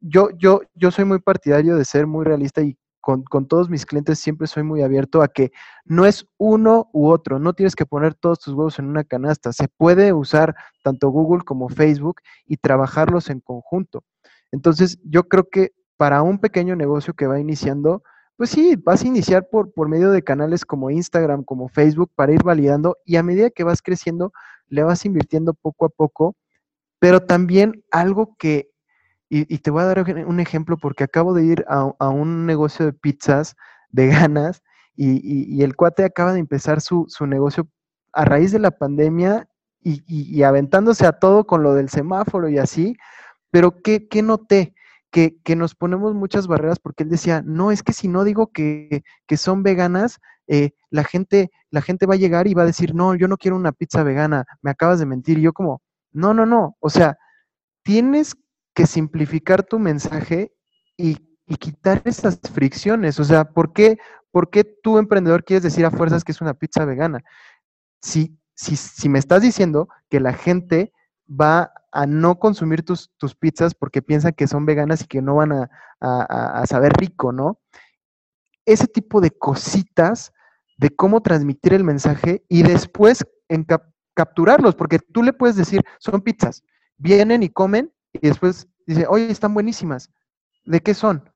S2: yo, yo, yo soy muy partidario de ser muy realista y con, con, todos mis clientes siempre soy muy abierto a que no es uno u otro, no tienes que poner todos tus huevos en una canasta, se puede usar tanto Google como Facebook y trabajarlos en conjunto. Entonces, yo creo que para un pequeño negocio que va iniciando, pues sí, vas a iniciar por, por medio de canales como Instagram, como Facebook, para ir validando y a medida que vas creciendo, le vas invirtiendo poco a poco, pero también algo que, y, te voy a dar un ejemplo porque acabo de ir a, un negocio de pizzas veganas y, y, el cuate acaba de empezar su, su negocio a raíz de la pandemia y, y, aventándose a todo con lo del semáforo y así, Pero ¿qué, qué noté? Que, nos ponemos muchas barreras porque él decía, no, es que si no digo que, que son veganas, eh, la, gente, la gente va a llegar y va a decir, no, yo no quiero una pizza vegana, me acabas de mentir. Y yo como, no, no, no, o sea, tienes que simplificar tu mensaje y, y quitar esas fricciones. O sea, ¿por qué, ¿por qué tú, emprendedor, quieres decir a fuerzas que es una pizza vegana? Si, si, si me estás diciendo que la gente va a no consumir tus, tus pizzas porque piensan que son veganas y que no van a, a, a saber rico, ¿no? Ese tipo de cositas de cómo transmitir el mensaje y después capturarlos, porque tú le puedes decir, son pizzas, vienen y comen y después dice, oye, están buenísimas. ¿De qué son?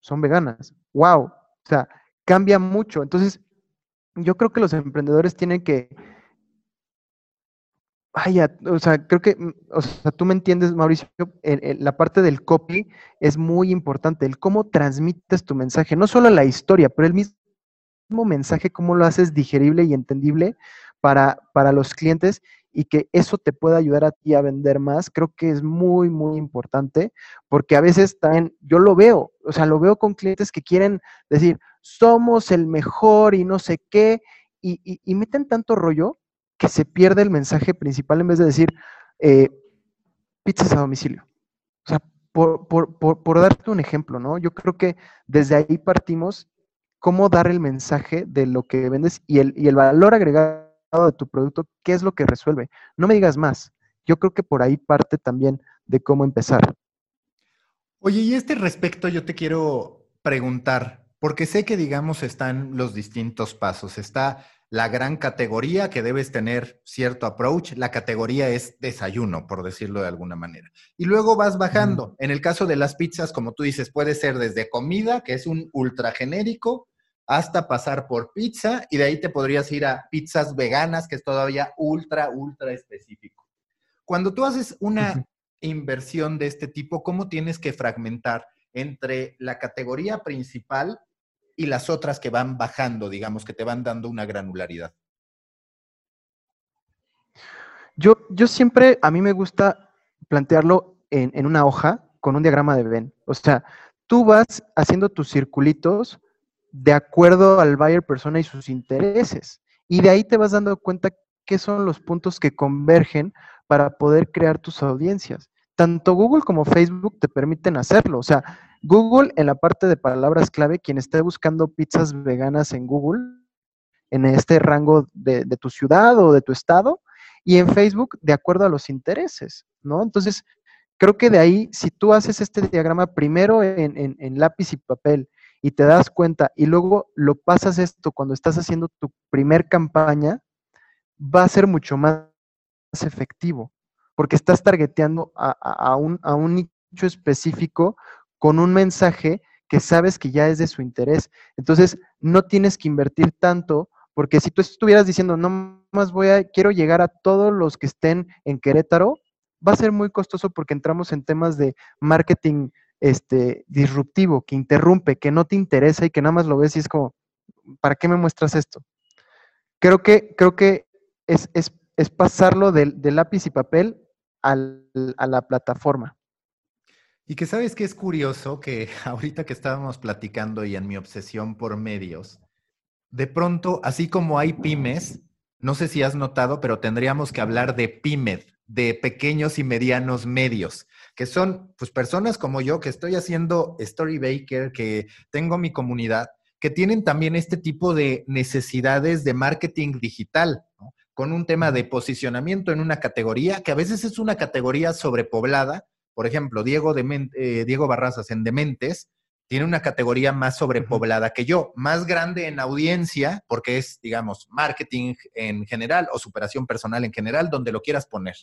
S2: Son veganas. ¡Wow! O sea, cambia mucho. Entonces, yo creo que los emprendedores tienen que, vaya, o sea, creo que, o sea, tú me entiendes, Mauricio, la parte del copy es muy importante, el cómo transmites tu mensaje, no solo la historia, pero el mismo mensaje, cómo lo haces digerible y entendible para, para los clientes y que eso te pueda ayudar a ti a vender más, creo que es muy, muy importante, porque a veces también yo lo veo, o sea, lo veo con clientes que quieren decir, somos el mejor y no sé qué, y, meten tanto rollo que se pierde el mensaje principal en vez de decir, eh, pizzas a domicilio. O sea, por, por, por, por, darte un ejemplo, ¿no? Yo creo que desde ahí partimos cómo dar el mensaje de lo que vendes y el, y el valor agregado de tu producto, ¿qué es lo que resuelve? No me digas más. Yo creo que por ahí parte también de cómo empezar.
S1: Oye, y este respecto yo te quiero preguntar, porque sé que, digamos, están los distintos pasos. Está la gran categoría que debes tener cierto approach. La categoría es desayuno, por decirlo de alguna manera. Y luego vas bajando. En el caso de las pizzas, como tú dices, puede ser desde comida, que es un ultra genérico, hasta pasar por pizza y de ahí te podrías ir a pizzas veganas, que es todavía ultra, ultra específico. Cuando tú haces una inversión de este tipo, ¿cómo tienes que fragmentar entre la categoría principal y las otras que van bajando, digamos, que te van dando una granularidad?
S2: Yo, yo siempre, a mí me gusta plantearlo en, en una hoja con un diagrama de Venn. O sea, tú vas haciendo tus circulitos de acuerdo al buyer persona y sus intereses. Y de ahí te vas dando cuenta qué son los puntos que convergen para poder crear tus audiencias. Tanto Google como Facebook te permiten hacerlo. O sea, Google en la parte de palabras clave, quien esté buscando pizzas veganas en Google, en este rango de, tu ciudad o de tu estado, y en Facebook de acuerdo a los intereses, ¿no? Entonces, creo que de ahí, si tú haces este diagrama primero en lápiz y papel y te das cuenta y luego lo pasas esto cuando estás haciendo tu primer campaña, va a ser mucho más efectivo, porque estás targeteando a, un, a un nicho específico con un mensaje que sabes que ya es de su interés. Entonces, no tienes que invertir tanto, porque si tú estuvieras diciendo, no más voy a, quiero llegar a todos los que estén en Querétaro, va a ser muy costoso porque entramos en temas de marketing este, disruptivo, que interrumpe, que no te interesa y que nada más lo ves y es como, ¿para qué me muestras esto? Creo que, creo que es, pasarlo del, lápiz y papel a la plataforma.
S1: Y que sabes que es curioso que ahorita que estábamos platicando y en mi obsesión por medios, de pronto, así como hay pymes, no sé si has notado, pero tendríamos que hablar de pymed, de pequeños y medianos medios que son pues personas como yo que estoy haciendo Story Baker, que tengo mi comunidad, que tienen también este tipo de necesidades de marketing digital, con un tema de posicionamiento en una categoría que a veces es una categoría sobrepoblada. Por ejemplo, Diego, de, eh, Diego Barrazas en Dementes tiene una categoría más sobrepoblada que yo, más grande en audiencia, porque es, digamos, marketing en general o superación personal en general, donde lo quieras poner.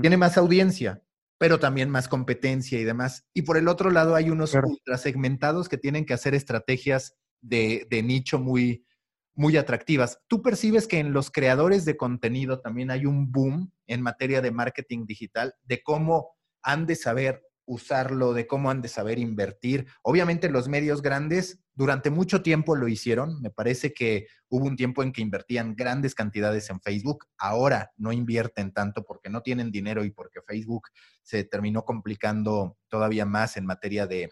S1: Tiene más audiencia, pero también más competencia y demás. Y por el otro lado hay unos ultra segmentados que tienen que hacer estrategias de, nicho muy, muy atractivas. ¿Tú percibes que en los creadores de contenido también hay un boom en materia de marketing digital, de cómo han de saber usarlo, de cómo han de saber invertir? Obviamente los medios grandes durante mucho tiempo lo hicieron. Me parece que hubo un tiempo en que invertían grandes cantidades en Facebook. Ahora no invierten tanto porque no tienen dinero y porque Facebook se terminó complicando todavía más en materia de,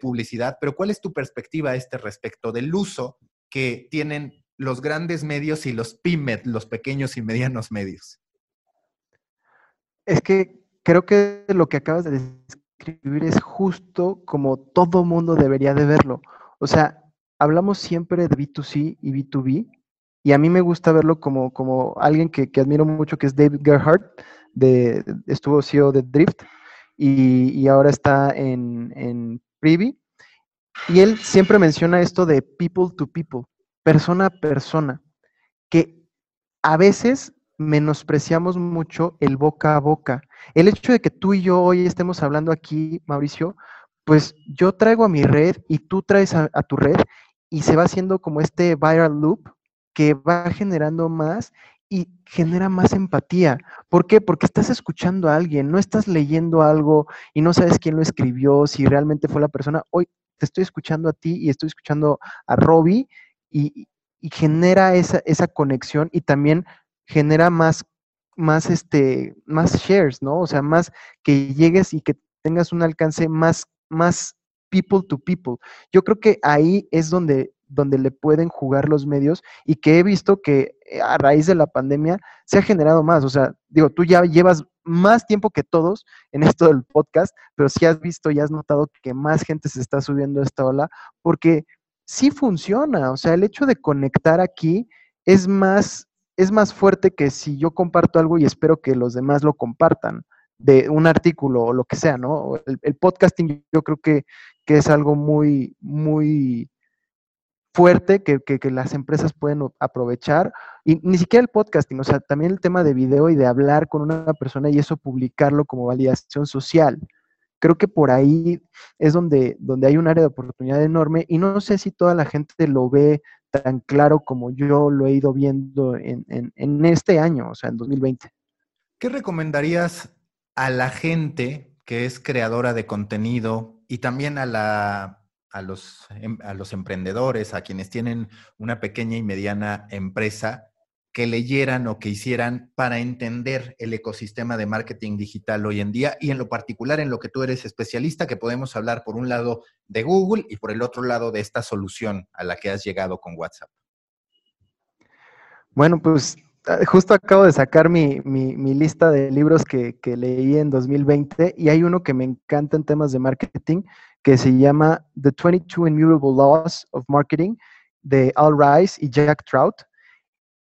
S1: publicidad. Pero ¿cuál es tu perspectiva a este respecto del uso que tienen los grandes medios y los pymes, los pequeños y medianos medios?
S2: Es que creo que lo que acabas de describir es justo como todo mundo debería de verlo. O sea, hablamos siempre de B2C y B2B, y a mí me gusta verlo como, como alguien que, admiro mucho, que es David Gerhardt, de, estuvo CEO de Drift, y, ahora está en, en Privy. Y él siempre menciona esto de people to people, persona a persona, que a veces menospreciamos mucho el boca a boca. El hecho de que tú y yo hoy estemos hablando aquí, Mauricio, pues yo traigo a mi red y tú traes a, tu red y se va haciendo como este viral loop que va generando más y genera más empatía. ¿Por qué? Porque estás escuchando a alguien, no estás leyendo algo y no sabes quién lo escribió, si realmente fue la persona. Hoy te estoy escuchando a ti y estoy escuchando a Robbie y, genera esa, esa, conexión y también genera más, más, este, más shares, ¿no? O sea, más que llegues y que tengas un alcance más más people to people. Yo creo que ahí es donde, donde le pueden jugar los medios y que he visto que eh, a raíz de la pandemia se ha generado más. O sea, digo, tú ya llevas más tiempo que todos en esto del podcast, pero sí has visto y has notado que más gente se está subiendo a esta ola porque sí funciona. O sea, el hecho de conectar aquí es más, es más fuerte que si yo comparto algo y espero que los demás lo compartan de un artículo o lo que sea, ¿no? El, podcasting yo creo que, es algo muy, muy fuerte que, las empresas pueden aprovechar. Y ni siquiera el podcasting, o sea, también el tema de video y de hablar con una persona y eso publicarlo como validación social. Creo que por ahí es donde, donde hay un área de oportunidad enorme y no sé si toda la gente lo ve tan claro como yo lo he ido viendo en, en este año, o sea, en 2020.
S1: ¿Qué recomendarías a la gente que es creadora de contenido y también a, la, a, los, em, a los emprendedores, a quienes tienen una pequeña y mediana empresa, que leyeran o que hicieran para entender el ecosistema de marketing digital hoy en día y en lo particular en lo que tú eres especialista, que podemos hablar por un lado de Google y por el otro lado de esta solución a la que has llegado con WhatsApp.
S2: Bueno, pues Ah, justo acabo de sacar mi, lista de libros que, leí en 2020 y hay uno que me encanta en temas de marketing que se llama The 22 Immutable Laws of Marketing de Al Rice y Jack Trout.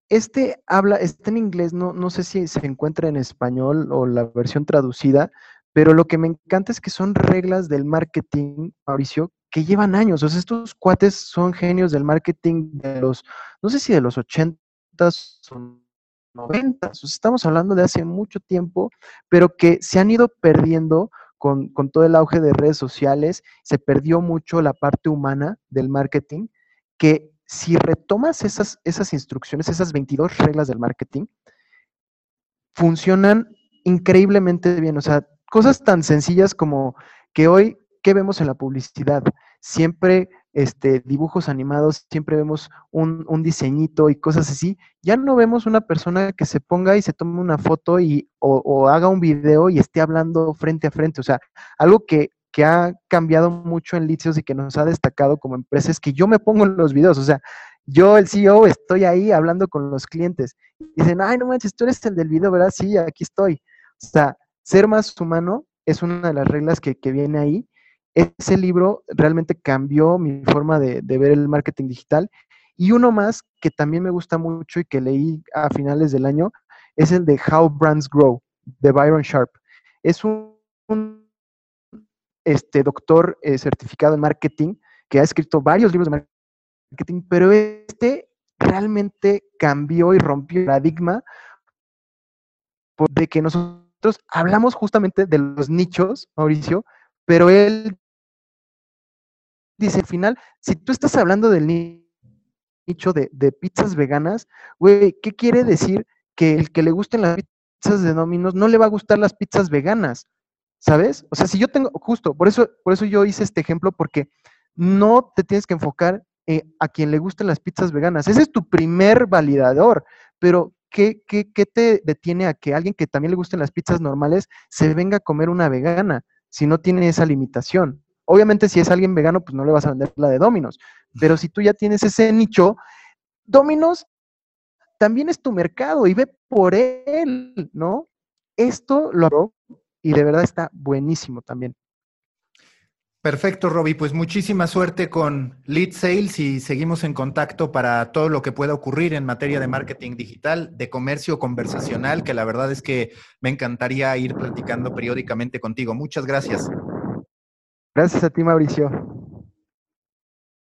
S2: Este habla, está en inglés, no, no sé si se encuentra en español o la versión traducida, pero lo que me encanta es que son reglas del marketing, Mauricio, que llevan años. O sea, estos cuates son genios del marketing de los, no sé si de los 80 o 90. estamos hablando de hace mucho tiempo, pero que se han ido perdiendo con, todo el auge de redes sociales, se perdió mucho la parte humana del marketing, que si retomas esas, esas instrucciones, esas 22 reglas del marketing, funcionan increíblemente bien. O sea, cosas tan sencillas como que hoy, ¿qué vemos en la publicidad? Siempre este, dibujos animados, siempre vemos un, un, diseñito y cosas así. Ya no vemos una persona que se ponga y se tome una foto y, o, haga un video y esté hablando frente a frente. O sea, algo que, que ha cambiado mucho en Litios y que nos ha destacado como empresa es que yo me pongo en los videos. O sea, yo, el CEO, estoy ahí hablando con los clientes. Dicen, ay, no manches, tú eres el del video, ¿verdad? Sí, aquí estoy. O sea, ser más humano es una de las reglas que, que viene ahí ese libro realmente cambió mi forma de, ver el marketing digital. Y uno más que también me gusta mucho y que leí a finales del año es el de How Brands Grow, de Byron Sharp. Es un, este, doctor eh, certificado en marketing que ha escrito varios libros de marketing, pero este realmente cambió y rompió el paradigma de que nosotros hablamos justamente de los nichos, Mauricio, pero él dice al final, si tú estás hablando del nicho de, pizzas veganas, güey, ¿qué quiere decir que el que le gusten las pizzas de Domino's no le va a gustar las pizzas veganas? ¿Sabes? O sea, si yo tengo, justo, por eso, por eso yo hice este ejemplo, porque no te tienes que enfocar eh, a quien le gusten las pizzas veganas. Ese es tu primer validador, pero ¿qué, qué, qué te detiene a que alguien que también le gusten las pizzas normales se venga a comer una vegana si no tiene esa limitación? Obviamente si es alguien vegano, pues no le vas a vender la de Dominos, pero si tú ya tienes ese nicho, Dominos también es tu mercado y ve por él, ¿no? Esto lo hago y de verdad está buenísimo también.
S1: Perfecto, Robbie. Pues muchísima suerte con Lead Sales y seguimos en contacto para todo lo que pueda ocurrir en materia de marketing digital, de comercio conversacional, que la verdad es que me encantaría ir platicando periódicamente contigo. Muchas gracias.
S2: Gracias a ti, Mauricio.